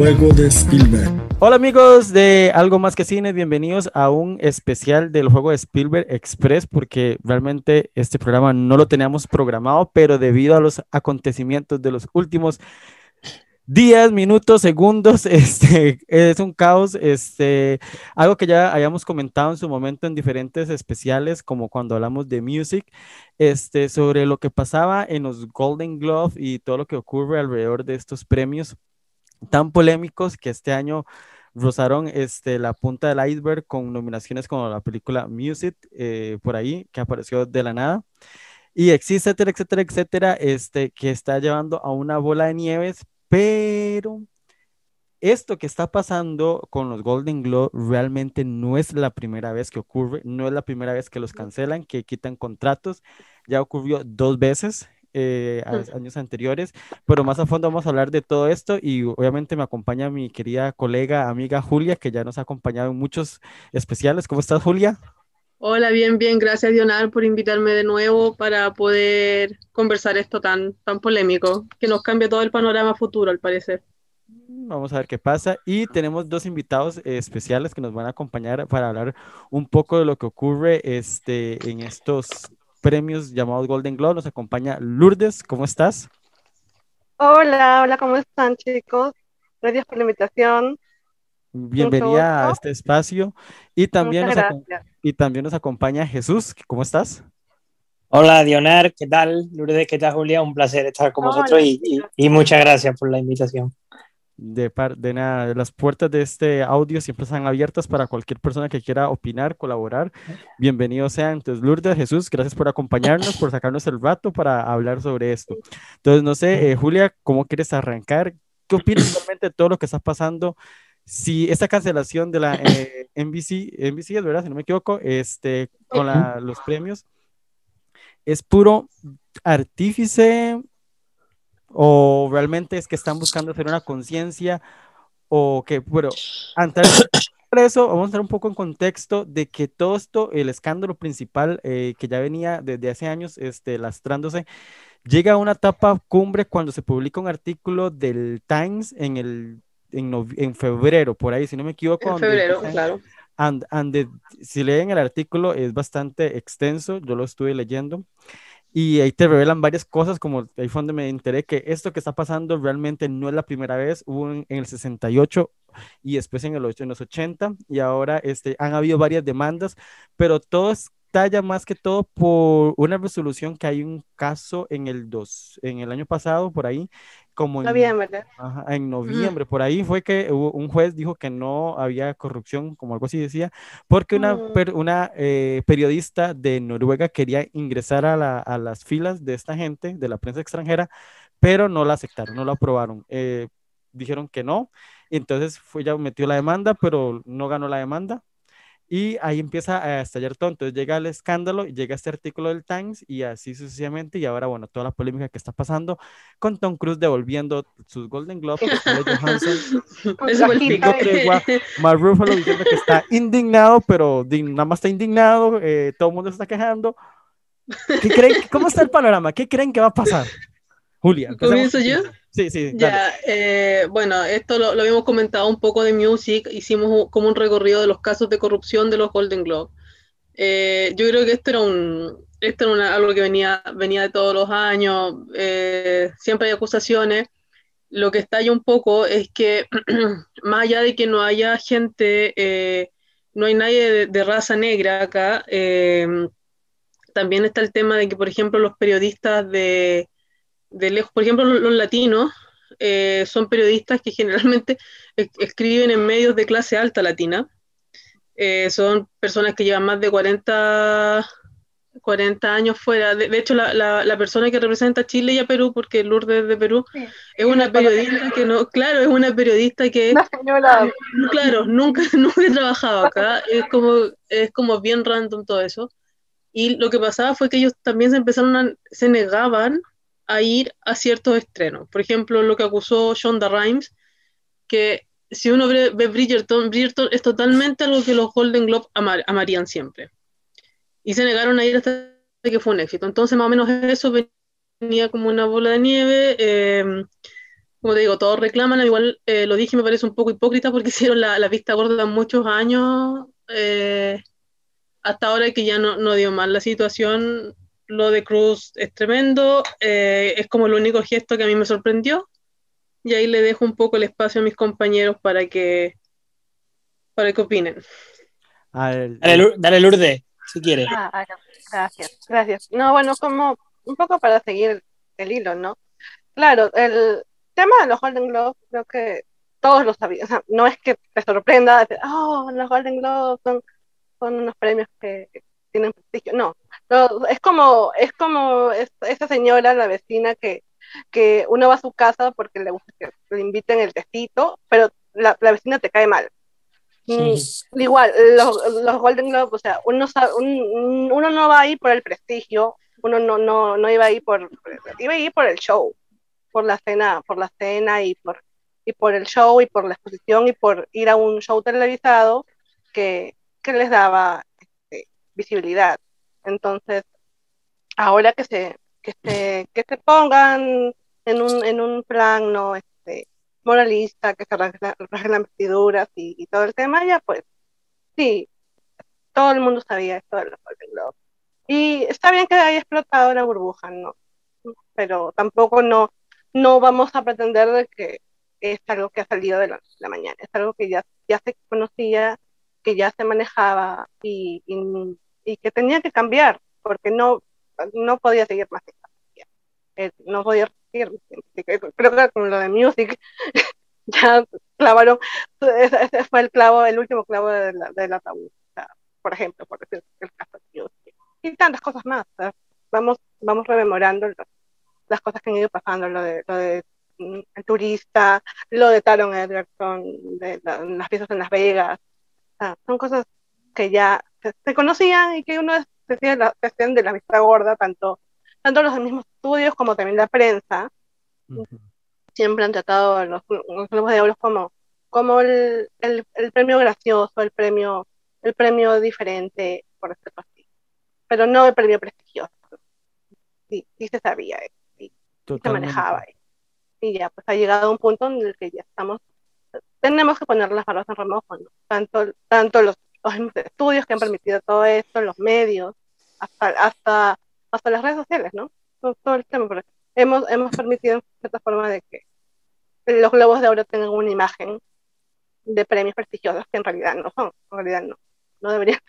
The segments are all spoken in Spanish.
Juego de Spielberg. Hola amigos de Algo Más que Cine, bienvenidos a un especial del juego de Spielberg Express, porque realmente este programa no lo teníamos programado, pero debido a los acontecimientos de los últimos días, minutos, segundos, este, es un caos, este, algo que ya hayamos comentado en su momento en diferentes especiales, como cuando hablamos de music, este, sobre lo que pasaba en los Golden Glove y todo lo que ocurre alrededor de estos premios tan polémicos que este año rozaron este, la punta del iceberg con nominaciones como la película Music, eh, por ahí, que apareció de la nada. Y etcétera, etcétera, etcétera, este, que está llevando a una bola de nieves, pero esto que está pasando con los Golden Globe realmente no es la primera vez que ocurre, no es la primera vez que los cancelan, que quitan contratos, ya ocurrió dos veces eh, años anteriores, pero más a fondo vamos a hablar de todo esto y obviamente me acompaña mi querida colega, amiga Julia, que ya nos ha acompañado en muchos especiales. ¿Cómo estás, Julia? Hola, bien, bien. Gracias, Dional, por invitarme de nuevo para poder conversar esto tan, tan polémico, que nos cambia todo el panorama futuro, al parecer. Vamos a ver qué pasa. Y tenemos dos invitados especiales que nos van a acompañar para hablar un poco de lo que ocurre este, en estos premios llamados Golden Globe. Nos acompaña Lourdes, ¿cómo estás? Hola, hola, ¿cómo están chicos? Gracias por la invitación. Bienvenida a este espacio. Y también, nos y también nos acompaña Jesús, ¿cómo estás? Hola Dionar, ¿qué tal? Lourdes, ¿qué tal Julia? Un placer estar con vosotros y muchas gracias por la invitación de, de nada, las puertas de este audio siempre están abiertas para cualquier persona que quiera opinar, colaborar. Bienvenidos sean. Entonces, Lourdes, Jesús, gracias por acompañarnos, por sacarnos el rato para hablar sobre esto. Entonces, no sé, eh, Julia, ¿cómo quieres arrancar? ¿Qué opinas realmente de todo lo que está pasando? Si esta cancelación de la eh, NBC, NBC es verdad, si no me equivoco, este, con los premios, es puro artífice o realmente es que están buscando hacer una conciencia o que, bueno, antes de eso, vamos a entrar un poco en contexto de que todo esto, el escándalo principal eh, que ya venía desde hace años este, lastrándose, llega a una etapa cumbre cuando se publica un artículo del Times en el en, febrero, por ahí, si no me equivoco. En febrero, claro. And, si leen el artículo, es bastante extenso, yo lo estuve leyendo. Y ahí te revelan varias cosas, como ahí fue donde me enteré que esto que está pasando realmente no es la primera vez, hubo en, el 68 y después en, el, en los 80 y ahora este, han habido varias demandas, pero todo estalla más que todo por una resolución que hay un caso en el, dos, en el año pasado, por ahí, como en noviembre. en noviembre, por ahí fue que un juez dijo que no había corrupción, como algo así decía, porque una, mm. una eh, periodista de Noruega quería ingresar a, a, las filas de esta gente, de la prensa extranjera, pero no la aceptaron, no la aprobaron. Eh, dijeron que no, entonces fue, ya metió la demanda, pero no ganó la demanda, y ahí empieza a estallar todo. Entonces llega el escándalo, llega este artículo del Times y así sucesivamente. Y ahora, bueno, toda la polémica que está pasando con Tom Cruise devolviendo sus Golden Globes. Johansson, Mark Ruffalo diciendo que está indignado, pero nada más está indignado. Eh, todo el mundo se está quejando. ¿Qué creen, ¿Cómo está el panorama? ¿Qué creen que va a pasar? Julia. ¿Comienzo yo? Sí, sí. Ya, eh, bueno, esto lo, habíamos comentado un poco de Music, hicimos como un recorrido de los casos de corrupción de los Golden Globe. Eh, yo creo que esto era un esto era algo que venía, venía de todos los años, eh, siempre hay acusaciones. Lo que estalla un poco es que, más allá de que no haya gente, no hay nadie de raza negra acá, también está el tema de que, por ejemplo, los periodistas de, de lejos, por ejemplo, los, latinos eh, son periodistas que generalmente escriben en medios de clase alta latina. Eh, son personas que llevan más de 40, 40 años fuera. De, hecho, la, la, persona que representa a Chile y a Perú, porque Lourdes de Perú, es una periodista que no, claro, es una periodista que, claro, nunca, nunca he trabajado acá. Es como, es como bien random todo eso. Y lo que pasaba fue que ellos también se empezaron a, se negaban a ir a ciertos estrenos. Por ejemplo, lo que acusó Shonda Rhimes, que si uno ve, Bridgerton, Bridgerton es totalmente algo que los Golden Globe amarían siempre. Y se negaron a ir hasta que fue un éxito. Entonces, más o menos eso venía como una bola de nieve. Eh, como te digo, todos reclaman, igual eh, lo dije, me parece un poco hipócrita porque hicieron la, la vista gorda muchos años, eh, hasta ahora que ya no, no dio mal la situación, lo de Cruz es tremendo, eh, es como el único gesto que a mí me sorprendió, y ahí le dejo un poco el espacio a mis compañeros para que, para que opinen. Dale, dale, Lourdes, si quieres. Ah, ah, gracias, gracias. No, bueno, como un poco para seguir el hilo, ¿no? Claro, el tema de los Golden Globes, creo que todos lo sabían. O sea, no es que te sorprenda, oh, los Golden Globes son, son unos premios que tienen prestigio. No, es como, es como esa señora, la vecina, que, que uno va a su casa porque le gusta que le inviten el testito, pero la, la vecina te cae mal. Mm, igual, los, los, Golden Globes, o sea, uno, uno no va ahí por el prestigio, uno no, no, no iba ahí por, iba ahí por el show, por la cena, por la cena y por, y por el show y por la exposición y por ir a un show televisado que, que les daba visibilidad. Entonces, ahora que se, que se, que se pongan en un, en un plan este, moralista, que se rasguen las vestiduras y, todo el tema, ya pues, sí, todo el mundo sabía esto de los Golden Globes. Y está bien que haya explotado la burbuja, ¿no? Pero tampoco no, no vamos a pretender de que es algo que ha salido de la, mañana, es algo que ya, ya se conocía, que ya se manejaba y, y, que tenía que cambiar, porque no, no podía seguir más. Eh, no podía seguir. Creo que con lo de Music ya clavaron, ese fue el clavo, el último clavo de la, de la tabú, por ejemplo, por decir el caso de Music y tantas cosas más. Vamos, vamos rememorando las cosas que han ido pasando, lo de, lo de mm, el turista, lo de Taron Edgerton, de las piezas en Las Vegas. son cosas que ya se, conocían y que uno decía la, de la vista gorda, tanto, tanto los mismos estudios como también la prensa. Siempre han tratado los, los globos de oro como, como el, el, el, premio gracioso, el premio, el premio diferente, por decirlo así pero no el premio prestigioso. Sí, sí se sabía, sí, se manejaba. Y ya, pues ha llegado un punto en el que ya estamos, tenemos que poner las manos en remojo, tanto, tanto los, estudios que han permitido todo esto, los medios, hasta, hasta, hasta las redes sociales, ¿no? Todo, el tema, hemos, hemos permitido en cierta forma de que los globos de oro tengan una imagen de premios prestigiosos que en realidad no son, en realidad no, no deberían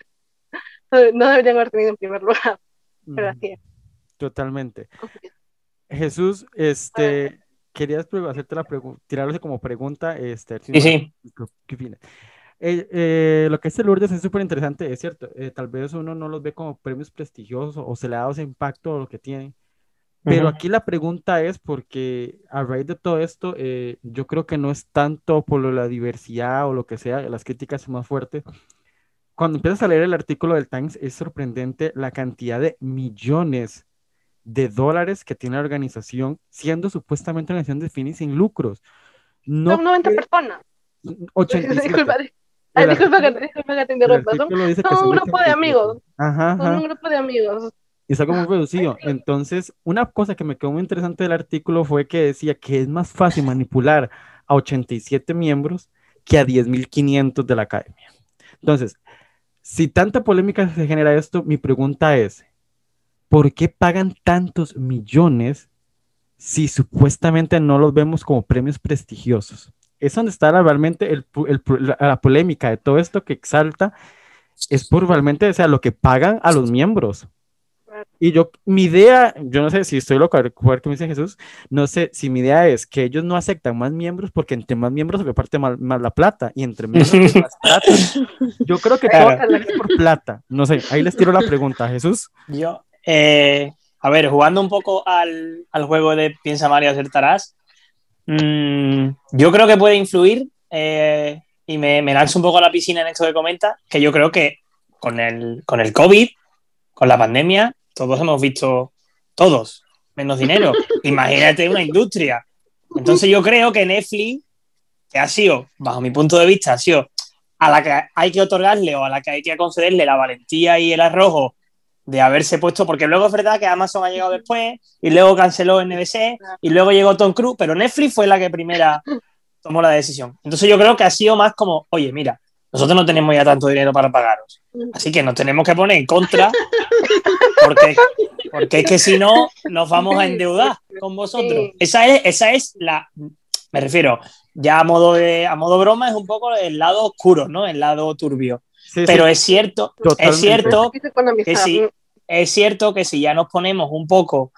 no deberían haber tenido en primer lugar, pero así es. Totalmente. Jesús, este, querías hacerte la pregunta, tirarle como pregunta, este, sí, sí. ¿qué opinas? Eh, eh, lo que es el Lourdes es súper interesante, es cierto, eh, tal vez uno no los ve como premios prestigiosos o se le ha dado ese impacto o lo que tienen, pero aquí la pregunta es porque a raíz de todo esto, yo creo que no es tanto por la diversidad o lo que sea, las críticas son más fuertes, cuando empiezas a leer el artículo del Times, es sorprendente la cantidad de millones de dólares que tiene la organización, siendo supuestamente una organización de fines sin lucros. No Son 90 personas. 87. disculpa, disculpa, que, disculpa que te interrumpa. Son, son un grupo de amigos. Ajá, Son un grupo de amigos. Y está como reducido. Entonces, una cosa que me quedó muy interesante del artículo fue que decía que es más fácil manipular a 87 miembros que a 10.500 de la academia. Entonces, si tanta polémica se genera esto, mi pregunta es, ¿por qué pagan tantos millones si supuestamente no los vemos como premios prestigiosos? Es donde está realmente el, la, polémica de todo esto que exalta, es por realmente, o sea, lo que pagan a los miembros. Y yo, mi idea, yo no sé si estoy loco, a ver qué me dice Jesús, no sé si mi idea es que ellos no aceptan más miembros porque entre más miembros se reparte más, la plata y entre menos más plata. Yo creo que todo es por plata. No sé, ahí les tiro la pregunta, Jesús. Yo, eh, a ver, jugando un poco al, al juego de piensa Mario acertarás, mmm, yo creo que puede influir eh, y me, me lanzo un poco a la piscina en esto que comenta, que yo creo que con el, con el COVID, con la pandemia, todos hemos visto, todos, menos dinero. Imagínate una industria. Entonces yo creo que Netflix, que ha sido, bajo mi punto de vista, ha sido a la que hay que otorgarle o a la que hay que concederle la valentía y el arrojo de haberse puesto, porque luego es verdad que Amazon ha llegado después y luego canceló NBC y luego llegó Tom Cruise, pero Netflix fue la que primera tomó la decisión. Entonces yo creo que ha sido más como, oye, mira, nosotros no tenemos ya tanto dinero para pagaros, así que nos tenemos que poner en contra porque, porque es que si no nos vamos a endeudar con vosotros. Esa es, esa es la, me refiero, ya a modo, de, a modo broma es un poco el lado oscuro, ¿no? El lado turbio. Sí, Pero sí, es cierto, Totalmente. es cierto que sí, es cierto que si ya nos ponemos un poco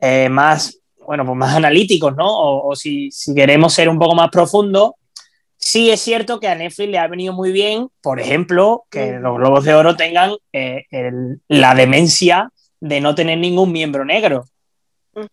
eh, más, bueno, pues más analíticos, ¿no? O, o si, si queremos ser un poco más profundos, sí es cierto que a Netflix le ha venido muy bien, por ejemplo, que los Globos de Oro tengan eh, el- la demencia de no tener ningún miembro negro.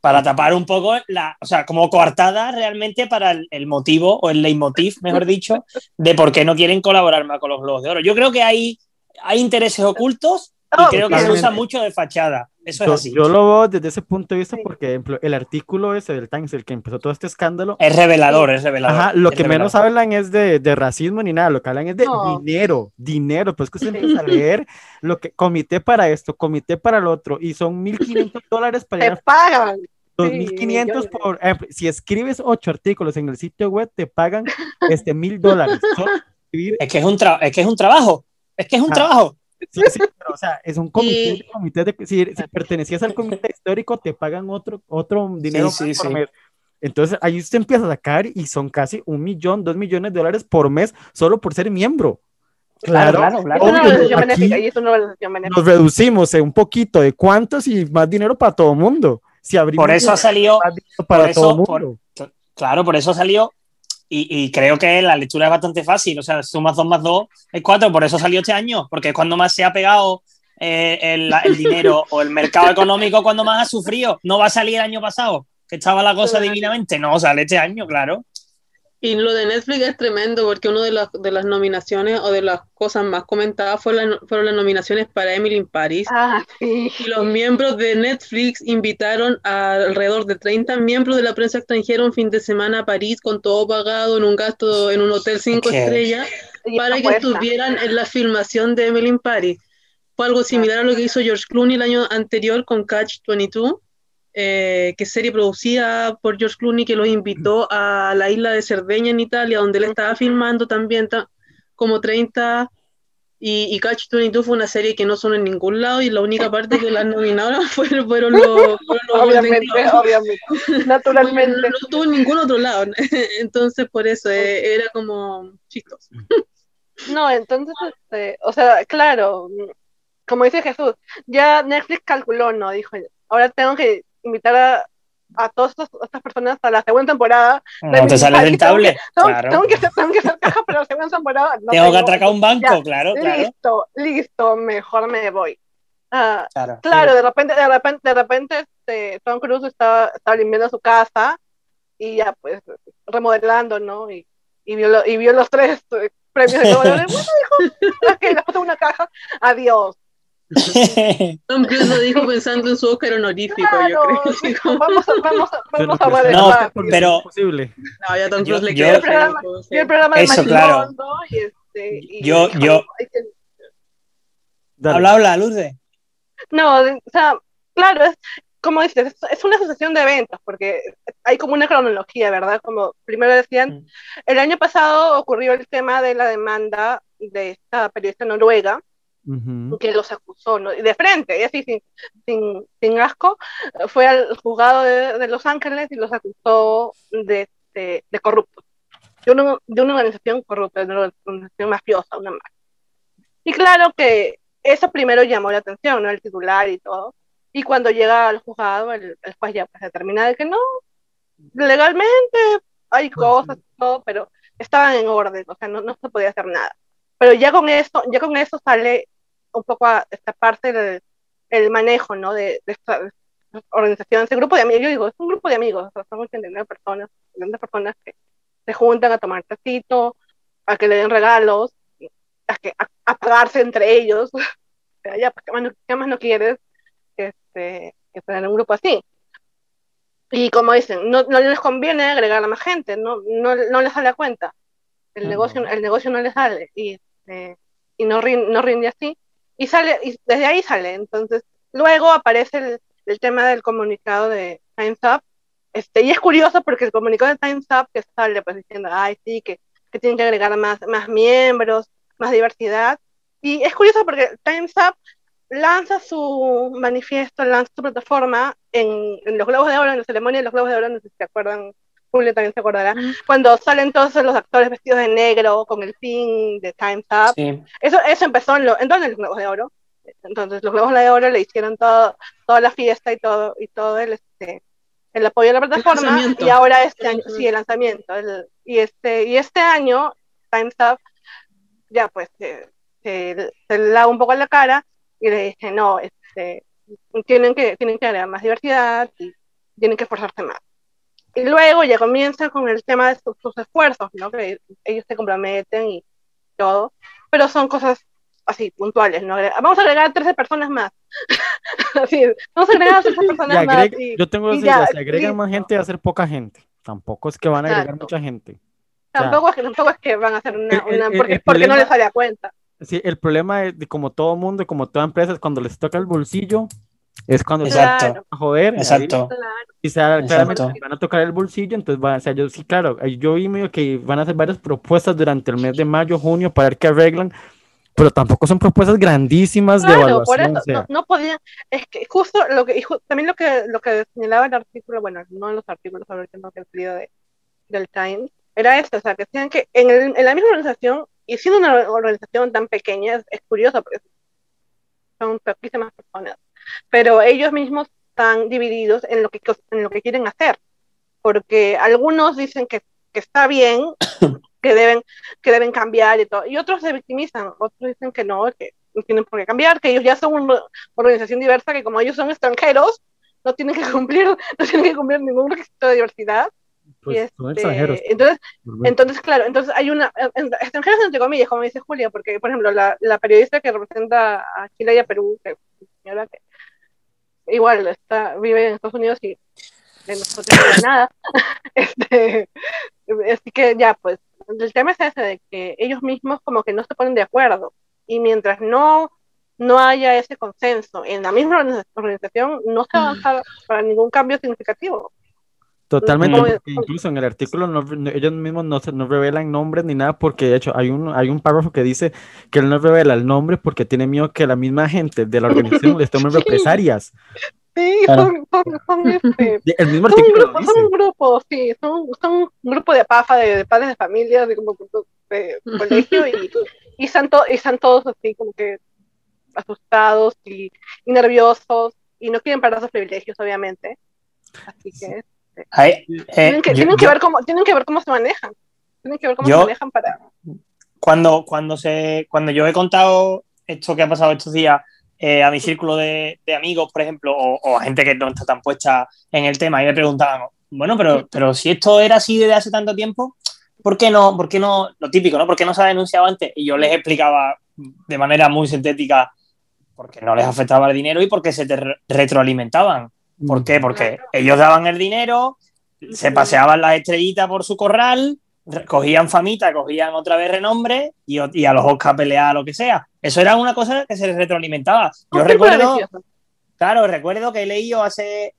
Para tapar un poco la, o sea, como coartada realmente para el, el motivo o el leitmotiv, mejor dicho, de por qué no quieren colaborar más con los Globos de Oro. Yo creo que hay, hay intereses ocultos y Oh, creo que se usa mucho de fachada. Eso es Yo, así. yo lo veo desde ese punto de vista Sí. porque, el artículo ese del Times, el que empezó todo este escándalo, Es revelador, es revelador. Ajá, lo es que menos revelador. hablan es de, de racismo ni nada, lo que hablan es de No. dinero, dinero, pues que usted Sí. empieza a leer lo que comité para esto, comité para lo otro, y son 1.500 dólares para Te llegar pagan. 2.500 millones. por, eh, si escribes ocho artículos en el sitio web, te pagan este mil dólares. Solo escribir, Es que es un, es que es un trabajo. Es que es un Ah. trabajo. Sí, sí, pero, o sea, es un comité, Y- de comité de- si, si pertenecías al comité histórico, te pagan otro, otro dinero sí, más por sí. mes. Entonces ahí usted empieza a sacar y son casi un millón, dos millones de dólares por mes solo por ser miembro. Claro, claro, claro. Es una obvio, organización aquí benéfica y es una organización benéfica. nos reducimos en un poquito de cuántos y más dinero para todo el mundo. Si abrimos Por eso ha salido, para por eso- todo el por- mundo. claro, por eso salió. Y, y creo que la lectura es bastante fácil. O sea, sumas 2 más 2 es 4. Por eso salió este año. Porque es cuando más se ha pegado eh, el, el dinero o el mercado económico, cuando más ha sufrido. No va a salir el año pasado, que estaba la cosa divinamente. No, sale este año, claro. Y lo de Netflix es tremendo porque una de las, de las nominaciones o de las cosas más comentadas fue la- fueron las nominaciones para Emily in Paris. Ah, sí. Y los miembros de Netflix invitaron a alrededor de 30 miembros de la prensa extranjera un fin de semana a París con todo pagado en un gasto en un hotel cinco que- estrellas para que puesta. estuvieran en la filmación de Emily in Paris. Fue algo similar a lo que hizo George Clooney el año anterior con Catch 22, eh, que es serie producida por George Clooney que los invitó a la isla de Cerdeña en Italia, donde él estaba filmando también ta- como 30. Y, y Catch 22 fue una serie que no sonó en ningún lado y la única parte que la nominaron fueron, fueron los, fueron los Obviamente, obviamente. No, Naturalmente. no estuvo en ningún otro lado. Entonces, por eso eh, era como chistoso. No, entonces, este, o sea, claro, como dice Jesús, ya Netflix calculó, ¿no? Dijo, ahora tengo que invitar a, a todas estas, estas personas a la segunda temporada. No te Emily sale in Paris, rentable. Tengo, Claro. tengo que hacer, tengo que hacer caja para la segunda temporada. No Tengo que atracar un banco, Ya, claro, claro. Listo, listo, mejor me voy. Ah, Claro. Claro, de repente, de repente, de repente, este, Tom Cruise estaba, estaba limpiando su casa y ya pues remodelando, ¿no? Y, y, vio, lo- y vio los tres eh, premios de Oro. Bueno, dijo, ok, le puse una caja, adiós. Tom Cruise lo dijo pensando en su Oscar honorífico, yo Claro, creo. Dijo, como, vamos, a- vamos, vamos a pues, No, pero- es imposible. no, ya Tom Cruise Yo- le yo- queda El programa- feo, sí. Y el programa de Eso, claro. Y este, y Yo- yo- "Hay que Dale. habla, habla, Lourdes. No, o sea, claro, es como dices, es, es una asociación de eventos, porque hay como una cronología, ¿verdad? Como primero decían, Mm. el año pasado ocurrió el tema de la demanda de esta periodista noruega Ujú. que los acusó, ¿no? Y de frente, y así sin, sin, sin asco, fue al juzgado de, de Los Ángeles y los acusó de, de, de corruptos, de una, de una organización corrupta, de una organización mafiosa, una mafia. Y claro que eso primero llamó la atención, ¿no? El titular y todo. Y cuando llega al juzgado, el, el juez ya pues, determina de que no, legalmente hay cosas, y todo, pero estaban en orden, o sea, no, no se podía hacer nada. Pero ya con eso, ya con eso sale un poco a esta parte del el manejo, ¿no? De, de esta organización, ese grupo de amigos, yo digo, es un grupo de amigos, o sea, son 89 personas, 80 personas que se juntan a tomar tacito, a que le den regalos, a, que, a, a pagarse entre ellos, o sea, ya, pues, ¿qué más no, qué más no quieres este, que tener un grupo así? Y como dicen, no, no les conviene agregar a más gente, no, no, no les sale a cuenta. El, negocio, el negocio no les sale y, este, y no, rin- no rinde así. Y sale, y desde ahí sale. Entonces, luego aparece el, tema del comunicado de Time's Up, este, y es curioso porque el comunicado de Time's Up que sale pues diciendo, ay, sí, que, que tienen que agregar más, más miembros, más diversidad, y es curioso porque Time's Up lanza su manifiesto, lanza su plataforma en, en, los Globos de Oro, en la ceremonia de los Globos de Oro, no sé si se acuerdan, Julio también se acordará, cuando salen todos los actores vestidos de negro con el pin de Time's Up. Sí. Eso, eso empezó en, lo, en, en los Globos de Oro. Entonces los Globos de Oro le hicieron todo, toda la fiesta y todo, y todo el, este, el apoyo a la plataforma. Y ahora este año, sí, el lanzamiento. El, y, este, y este año, Time's Up, ya pues se, se, se lava un poco la cara y le dije, no, este, tienen, que, tienen que agregar más diversidad y tienen que esforzarse más. Y luego ya comienza con el tema de sus, sus, esfuerzos, ¿no? Que ellos se comprometen y todo, pero son cosas así, puntuales, ¿no? Vamos a agregar 13 personas más. así, vamos a agregar 13 personas agrega, más. Y, yo tengo que decir, si agregan más gente, va a ser poca gente. Tampoco es que van a agregar Exacto. mucha gente. Tampoco, es que, tampoco es que van a hacer una, el- una porque, porque no les sale a cuenta. Sí, el problema es de como todo mundo, como toda empresa, es cuando les toca el bolsillo, es cuando se Exacto. Van a joder. Exacto. Y se da- claramente Exacto. van a tocar el bolsillo, entonces va, o sea, yo sí, claro, yo vi medio que van a hacer varias propuestas durante el mes de mayo, junio, para ver qué arreglan, pero tampoco son propuestas grandísimas de Claro, por evaluación, eso o sea, no, no podían, es que justo lo que, también lo que, lo que señalaba el artículo, bueno, no en los artículos sobre el que he leído de, del Times, era esto, o sea, que decían que en, el- en la misma organización, y siendo una organización tan pequeña, es, es curioso porque son poquísimas personas, pero ellos mismos están divididos en lo que, en lo que quieren hacer, porque algunos dicen que, que está bien, que deben, que deben cambiar y todo, y otros se victimizan, otros dicen que no, que no tienen por qué cambiar, que ellos ya son una organización diversa, que como ellos son extranjeros, no tienen que cumplir, no tienen que cumplir ningún requisito de diversidad. pues, y son este, extranjeros. entonces, pues, entonces, claro, entonces hay una, extranjeros entre comillas, como dice Julia, porque, por ejemplo, la, la periodista que representa a Chile y a Perú, que, señora que igual está, vive en Estados Unidos y de nosotros nada, este, así que ya, pues, el tema es ese, de que ellos mismos como que no se ponen de acuerdo, y mientras no, no haya ese consenso en la misma organiza- organización, no se avanza para ningún cambio significativo. Totalmente, porque incluso en el artículo no- no- ellos mismos no, se, no revelan nombres ni nada, porque de hecho hay un, hay un párrafo que dice que él no revela el nombre porque tiene miedo que la misma gente de la organización les tome Sí. represalias. Sí, Claro. son, son, son, este, El mismo son un grupo, dice. son un grupo, sí, son, son un grupo de pafa, de, de padres de familia, de como de colegio, y, y, están to- y están todos así como que asustados y, y nerviosos, y no quieren perder sus privilegios, obviamente. Así que Eh, tienen que, yo- tienen que yo- ver cómo, tienen que ver cómo se manejan. Tienen que ver cómo Yo- se manejan para. cuando, cuando, se, cuando yo he contado esto que ha pasado estos días eh, a mi círculo de, de amigos, por ejemplo, o, o a gente que no está tan puesta en el tema, y me preguntaban, bueno, pero, pero si esto era así desde hace tanto tiempo, ¿por qué no? ¿Por qué no? Lo típico, ¿no? ¿Por qué no se ha denunciado antes? Y yo les explicaba de manera muy sintética porque no les afectaba el dinero y porque se te re- retroalimentaban. ¿Por qué? Porque ellos daban el dinero, se paseaban las estrellitas por su corral, cogían famita, cogían otra vez renombre y, a los Oscar pelear lo que sea. Eso era una cosa que se les retroalimentaba. Yo recuerdo, claro, recuerdo que he leído hace,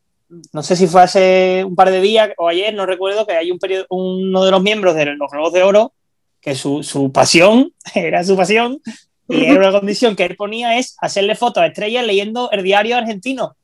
no sé si fue hace un par de días o ayer, no recuerdo, que hay un periodo, uno de los miembros de los Globos de Oro que su, su pasión, era su pasión, y era una condición que él ponía es hacerle fotos a estrellas leyendo el diario argentino.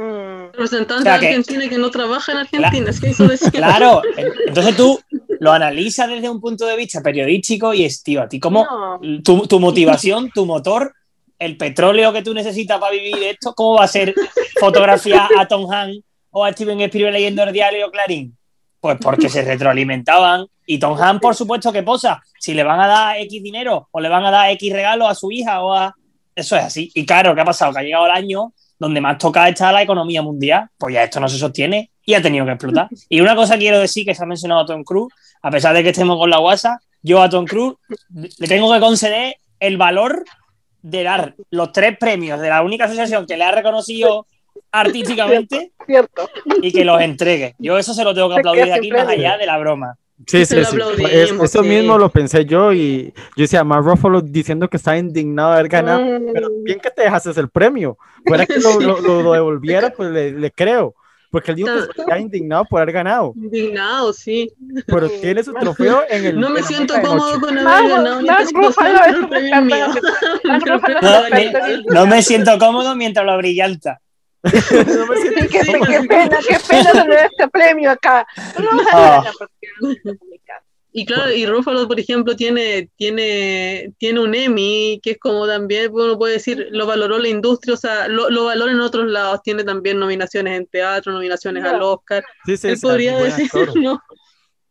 Mm, Representante O sea de que- Argentina que no trabaja en Argentina, es que eso decía. Claro, entonces tú lo analizas desde un punto de vista periodístico y es, tío, a ti cómo no. tu, tu motivación, tu motor, el petróleo que tú necesitas para vivir esto, ¿cómo va a ser fotografiar a Tom Hanks o a Steven Spielberg leyendo el diario Clarín? Pues porque se retroalimentaban y Tom Hanks, por supuesto, que posa. Si le van a dar X dinero o le van a dar X regalo a su hija o a... Eso es así. Y claro, ¿qué ha pasado? Que ha llegado el año donde más tocada está la economía mundial, pues ya esto no se sostiene y ha tenido que explotar. Y una cosa quiero decir que se ha mencionado a Tom Cruise, a pesar de que estemos con la WhatsApp, yo a Tom Cruise le tengo que conceder el valor de dar los tres premios de la única asociación que le ha reconocido artísticamente Cierto. y que los entregue. Yo eso se lo tengo que aplaudir aquí más allá de la broma. Sí, sí, sí. Es- eso sí. mismo lo pensé yo y yo decía, Mark Ruffalo diciendo que está indignado de haber ganado. Mm, Pero bien que te dejaste el premio. Fuera que lo, lo- lo- lo devolviera, pues le, le creo. Porque él dijo que Está- indignado por haber ganado. Indignado, sí. Pero tiene su trofeo en el. No me siento cómodo noche. con haber ganado. No me siento cómodo mientras lo brillanta. No me siento Sí, qué, qué pena, qué pena tener este premio acá. No vamos a Ah. no. Y claro, y Ruffalo, por ejemplo, tiene, tiene, tiene un Emmy, que es como también, uno puede decir, lo valoró la industria, o sea, lo, lo valora en otros lados, tiene también nominaciones en teatro, nominaciones Ya. al Oscar. Sí, sí, Él sí, podría decir, no.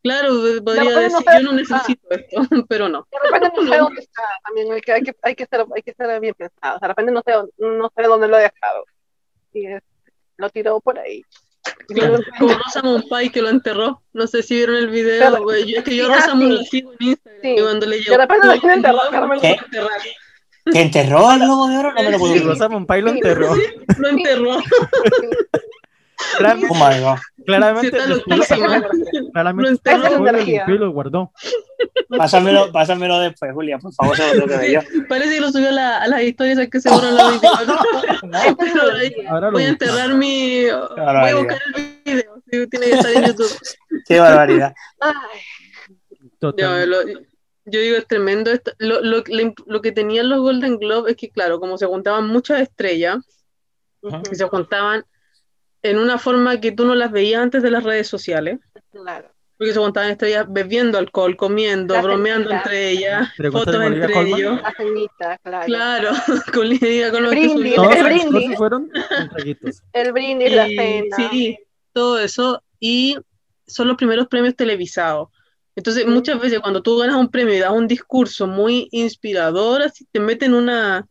Claro, podría repente no decir, sé- yo no necesito esto, pero no. De repente no sé dónde está también, hay que, hay que, hay que, ser, hay que ser bien pensado. De repente no sé, no sé dónde lo he dejado. Y es- lo tiró por ahí. Claro, como Rosamund Pike que lo enterró. No sé si vieron el video, Claro. güey. Yo, es que yo Ah, Rosamund sí. la sigo en Instagram. Sí. Y cuando le llegó. De repente lo "Tú, quieren enterrar, no, Carmen. ¿Qué? enterrar". ¿Que enterró el globo de oro? No me lo puedo Y Sí. creer. Rosamund Pike lo Sí. enterró. Lo enterró. Claramente, Oh my god. Sí, claramente, claramente Lo enterró. y lo guardó. Pásamelo, pásamelo después, Julia, por favor, se lo tengo que ver yo. Parece que lo subió a, la- a las historias es que se borran las 24 Pero ahí Ahora lo Voy a enterrar mi. Voy a buscar el video. sí, tiene que estar en YouTube. Qué barbaridad. Ay, Yo, Totalmente. lo- yo digo, es tremendo. esto. Lo, lo- lo- que tenían los Golden Globe es que, claro, como se juntaban muchas estrellas, y se juntaban en una forma que tú no las veías antes de las redes sociales, claro. Porque se juntaban estrellas bebiendo alcohol, comiendo, La bromeando cenita. entre ellas, fotos entre Colman. ellos. La cenita, claro. Claro, con Lidia, con lo que brindis. Todos el los brindis. fueron. El brindis, la cena. Sí, todo eso. Y son los primeros premios televisados. Entonces, Mm. muchas veces cuando tú ganas un premio y das un discurso muy inspirador, así te meten en una,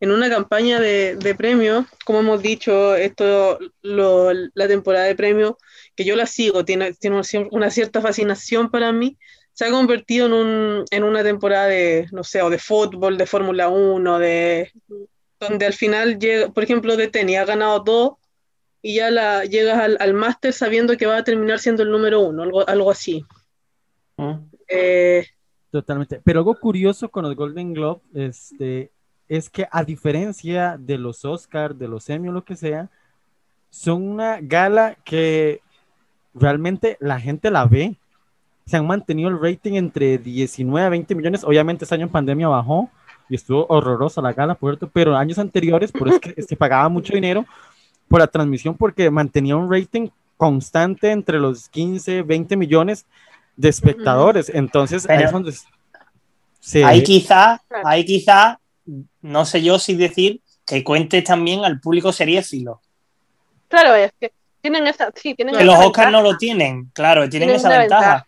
en una campaña de, de premios, como hemos dicho, esto, lo- la temporada de premios, que yo la sigo, tiene, tiene una cier- una cierta fascinación para mí, se ha convertido en, un, en una temporada de, no sé, o de fútbol, de Fórmula 1, de, donde al final llega, por ejemplo, de tenis, ha ganado todo y ya la, llegas al, al máster sabiendo que va a terminar siendo el número uno, algo, algo así. Mm. Eh, Totalmente. Pero algo curioso con los Golden Globe este, es que a diferencia de los Oscars, de los Emmy o lo que sea, son una gala que realmente la gente la ve. Se han mantenido el rating entre 19 a 20 millones. Obviamente este año en pandemia bajó y estuvo horrorosa la gala, por cierto, pero años anteriores, por eso es que se pagaba mucho dinero por la transmisión porque mantenía un rating constante entre los 15, 20 millones de espectadores. Entonces, ahí Pero- es donde se... Ahí quizá, ahí quizá, no sé yo si decir que cuentes también al público seriéfilo. Claro, es que tienen esa, sí, tienen Que esa los Oscars no ventaja, lo tienen, claro, tienen, tienen esa ventaja.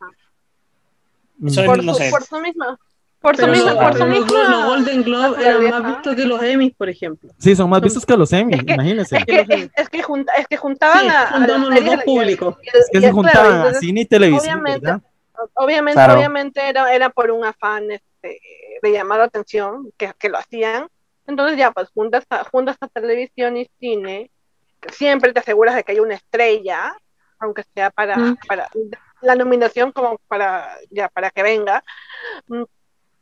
Mm. Eso es- Por, no su, sé. por su misma, por su misma, los, por su los- misma. los Golden Globe eran más vistos que los Emmys, por ejemplo. Sí, son más vistos que los Emmy, Es que- imagínense. Es que, es, es que, junta, es que juntaban Sí, a, los dos públicos. Es que se claro, juntaban a entonces, cine y televisión, obviamente, ¿verdad? Obviamente, Claro. obviamente era, era por un afán este, de llamar la atención que, que lo hacían. Entonces ya, pues juntas a, juntas a televisión y cine, siempre te aseguras de que hay una estrella, aunque sea para, Mm. para la nominación como para, ya, para que venga. Mm,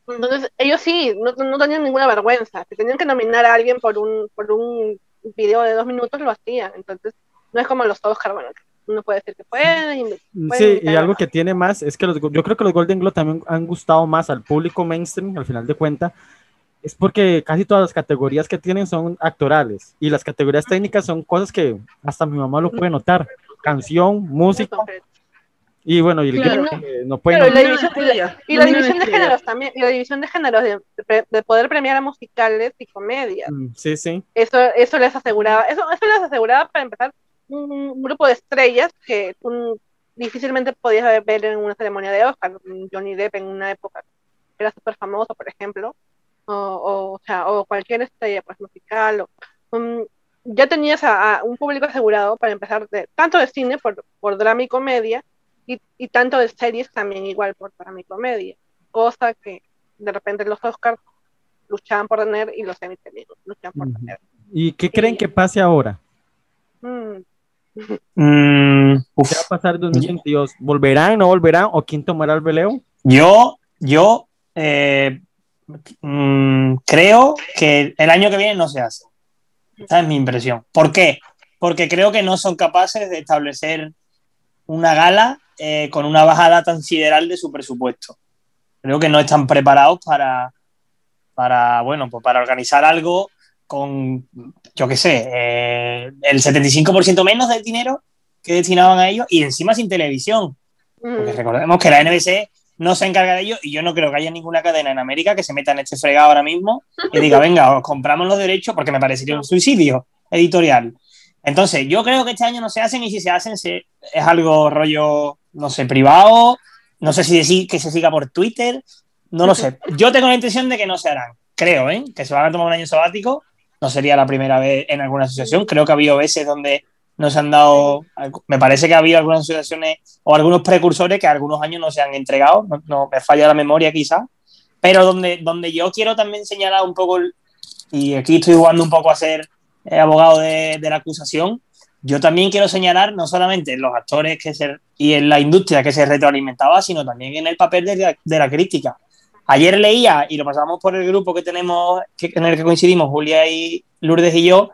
Entonces ellos sí, no, no tenían ninguna vergüenza. Si tenían que nominar a alguien por un, por un video de dos minutos, lo hacían. Entonces no es como los Oscar, bueno, uno puede decir que pueden. y- pueden Sí, y algo que tiene más es que los, yo creo que los Golden Globe también han gustado más al público mainstream, al final de cuentas, es porque casi todas las categorías que tienen son actorales y las categorías técnicas son cosas que hasta mi mamá lo puede notar, canción, música y bueno, y el Claro. que no puede Claro, y la división- Y la división de géneros también, y la división de géneros de, de- de poder premiar a musicales y comedias. Mm, Sí, sí. Eso, eso les aseguraba, eso, eso les aseguraba para empezar un, un grupo de estrellas que tú difícilmente podías ver en una ceremonia de Oscar. Johnny Depp en una época era súper famoso, por ejemplo, o, o, o sea, o cualquier estrella pues musical, o, um, ya tenías a, a un público asegurado para empezar de, tanto de cine por, por drama y comedia, y, y tanto de series también igual por drama y comedia, cosa que de repente los Oscars luchaban por tener y los Emmy también luchan por tener. ¿Y qué creen que pase ahora? Mm, Mm. ¿Qué va a pasar en 2022? ¿Volverán, no volverán? ¿O quién tomará el veleo? Yo, yo eh, mm, creo que el año que viene no se hace. Esa es mi impresión. ¿Por qué? Porque creo que no son capaces de establecer una gala eh, con una bajada tan sideral de su presupuesto. Creo que no están preparados para, para bueno, pues para organizar algo con, yo qué sé, eh, el 75% menos del dinero que destinaban a ellos y encima sin televisión. Porque Mm. recordemos que la NBC no se encarga de ello y yo no creo que haya ninguna cadena en América que se meta en este fregado ahora mismo y diga, venga, os compramos los derechos porque me parecería un suicidio editorial. Entonces, yo creo que este año no se hacen y si se hacen se- es algo rollo, no sé, privado, no sé si decir que se siga por Twitter, no lo sé. Yo tengo la intención de que no se harán, creo, ¿eh? que se van a tomar un año sabático, no sería la primera vez en alguna asociación, creo que ha habido veces donde no se han dado, me parece que ha habido algunas asociaciones o algunos precursores que algunos años no se han entregado, no, me falla la memoria quizás, pero donde, donde yo quiero también señalar un poco, y aquí estoy jugando un poco a ser eh, abogado de, de la acusación, yo también quiero señalar no solamente en los actores que se, y en la industria que se retroalimentaba, sino también en el papel de la, de la crítica. Ayer leía, y lo pasamos por el grupo que tenemos, que, en el que coincidimos, Julia y Lourdes y yo,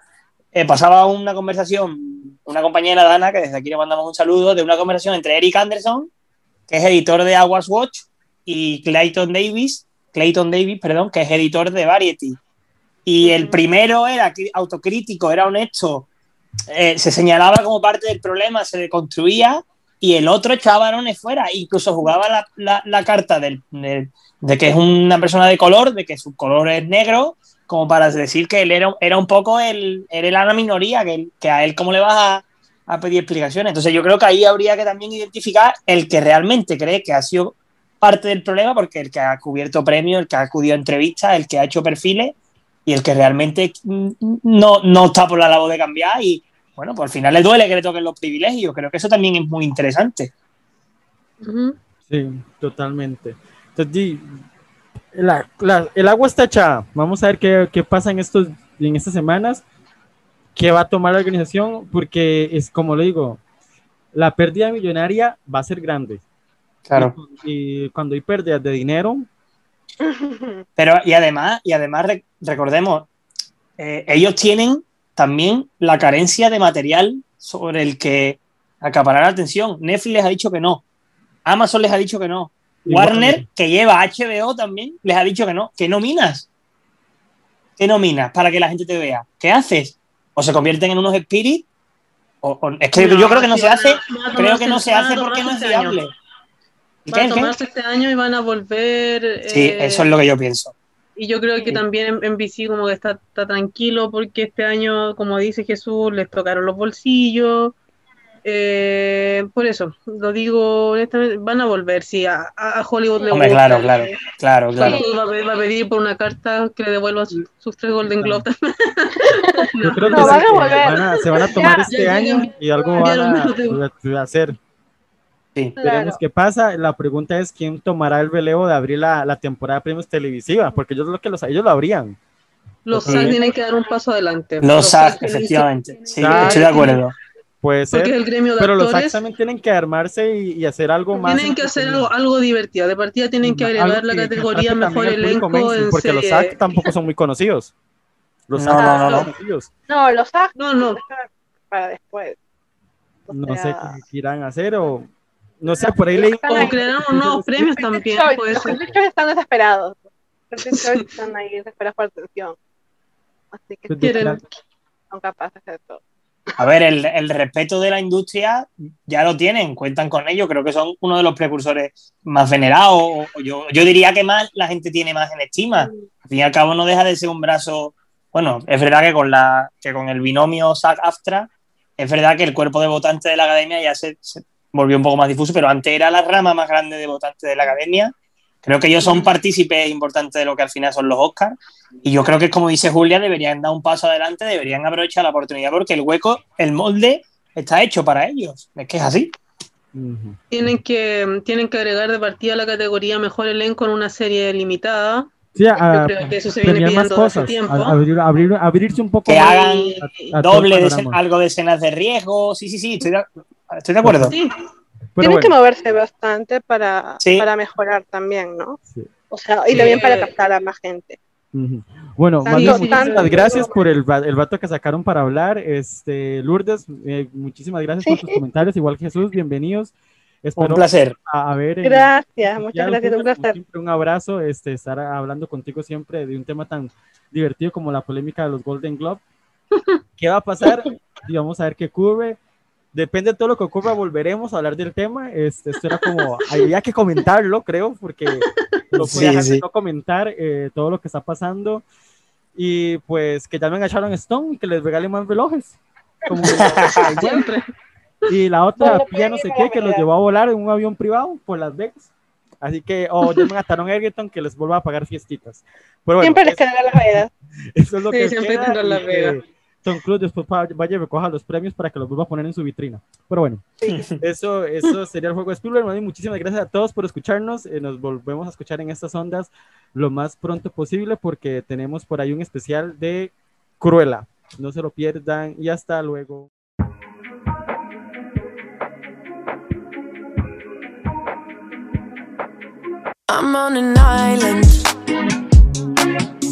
eh, pasaba una conversación, una compañera Dana, que desde aquí le mandamos un saludo, de una conversación entre Eric Anderson, que es editor de Awards Watch, y Clayton Davis, Clayton Davis, perdón, que es editor de Variety. Y el primero era autocrítico, era honesto, eh, se señalaba como parte del problema, se deconstruía, y el otro echaba balones fuera, incluso jugaba la, la- la carta del- del- de que es una persona de color, de que su color es negro, como para decir que él era, era un poco el, él era la minoría, que, él- que a él cómo le vas a, a pedir explicaciones. Entonces yo creo que ahí habría que también identificar el que realmente cree que ha sido parte del problema, porque el que ha cubierto premios, el que ha acudido a entrevistas, el que ha hecho perfiles y el que realmente mm, no, no está por la labor de cambiar y bueno, pues al final le duele que le toquen los privilegios. Creo que eso también es muy interesante. Sí, totalmente. Entonces, di, la- la- el agua está echada. Vamos a ver qué, qué pasa en, estos, en estas semanas. ¿Qué va a tomar la organización? Porque es como le digo, la pérdida millonaria va a ser grande. Y, y cuando hay pérdidas de dinero, Pero, y además, y además re- recordemos, eh, ellos tienen también la carencia de material sobre el que acaparar la atención. Netflix les ha dicho que no. Amazon les ha dicho que no. Warner, Warner. que lleva HBO también, les ha dicho que no. Que no minas. Que no minas para que la gente te vea. ¿Qué haces? O se convierten en unos spirits. O, o- es que No, yo creo que no se hace. a Creo que no se hace porque no es este año. viable. ¿Y Van qué, a qué? tomarse este año y van a volver. Sí, eh, eso es lo que yo pienso. Y yo creo que Sí. también en, en BC como que está, está tranquilo porque este año, como dice Jesús, les tocaron los bolsillos. Eh, por eso, lo digo honestamente, van a volver, sí, a, a- Hollywood le Hombre, gusta. claro, claro, eh, claro, claro. Va, a pedir, va a pedir por una carta que le devuelva sus, sus tres Golden Globes. yo creo que No, sí, van a que volver. van a- se van a tomar Ya, este ya año llegan- y algo ya van a, a hacer. Sí. Veremos Claro. qué pasa. La pregunta es quién tomará el veleo de abrir la, la temporada de premios televisiva, porque ellos lo que los, ellos lo abrían. Los. SAG tienen que dar un paso adelante. Los SAG, efectivamente. Sí, estoy de acuerdo. Puede Porque es ser, el gremio de pero los actores. SACs también tienen que armarse y, y hacer algo más. Tienen que hacer algo, algo divertido. De partida tienen que agregar la que- categoría mejor público elenco mainstream, en porque los serie. SAC tampoco son muy conocidos. Los No, SAC no, no, son no. conocidos. No, los SAG No, no. para después. O No sé sea, qué qué irán a hacer o no sé, por ahí leí O ahí. crearán nuevos premios también. Los Choice están desesperados. Los Choice están ahí desesperados por atención. Así que Pues, Quieren- son capaces de todo. A ver, el, el respeto de la industria ya lo tienen, cuentan con ello. Creo que son uno de los precursores más venerados. o- Yo, yo diría que más la gente tiene más en estima. Al fin y al cabo, no deja de ser un brazo. Bueno, es verdad que con, la, que con el binomio SAC-AFTRA, es verdad que el cuerpo de votantes de la academia ya se, se volvió un poco más difuso, pero antes era la rama más grande de votantes de la academia. Creo que ellos son partícipes importantes de lo que al final son los Oscars. Y yo creo que, como dice Julia, deberían dar un paso adelante, deberían aprovechar la oportunidad porque el hueco, el molde, está hecho para ellos. Es que es así. Tienen que, tienen que agregar de partida la categoría mejor elenco en una serie limitada. Sí, a, Yo creo que eso se viene más cosas, tiempo. a- abrir, abrir- abrirse un poco Que más hagan a- doble de algo de escenas de riesgo. Sí, sí, sí, estoy de, estoy de acuerdo. Sí, Tienen que bueno, moverse bastante para, Sí. para mejorar también, ¿no? Sí. O sea, y Sí. también para captar a más gente. ujú. Bueno, Tanto- más bien, muchísimas tanto- gracias por el, el vato que sacaron para hablar. Este, Lourdes, eh, muchísimas gracias por tus comentarios. Igual que Jesús, bienvenidos. Un Espero placer. a, a ver. en- Gracias, Ya, muchas gracias, un placer. siempre, un abrazo, este, estar hablando contigo siempre de un tema tan divertido como la polémica de los Golden Globe. ¿Qué va a pasar? Y vamos a ver qué ocurre. Depende de todo lo que ocurra, volveremos a hablar del tema. Este, esto era como, había que comentarlo, creo, porque no Sí, podía sí. no comentar eh, todo lo que está pasando. Y pues que llamen a Sharon Stone y que les regalen más relojes. Como siempre. y la otra, Bueno, ya no sé qué, que los llevó a volar en un avión privado por Las Vegas. Así que, o llamen a Taron Egerton que les vuelva a pagar fiestitas. Pero bueno, Siempre les quedará la Vegas. eso es lo Sí, que siempre queda, tendrá que Vegas. Tom Cruise después vaya y recoja los premios para que los vuelva a poner en su vitrina. Pero bueno, eso, eso sería el juego de Spielberg. Bueno, y muchísimas gracias a todos por escucharnos. Eh, nos volvemos a escuchar en estas ondas lo más pronto posible porque tenemos por ahí un especial de Cruella. No se lo pierdan y hasta luego. I'm on an island,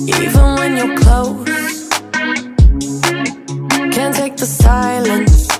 even when you're close. the silence.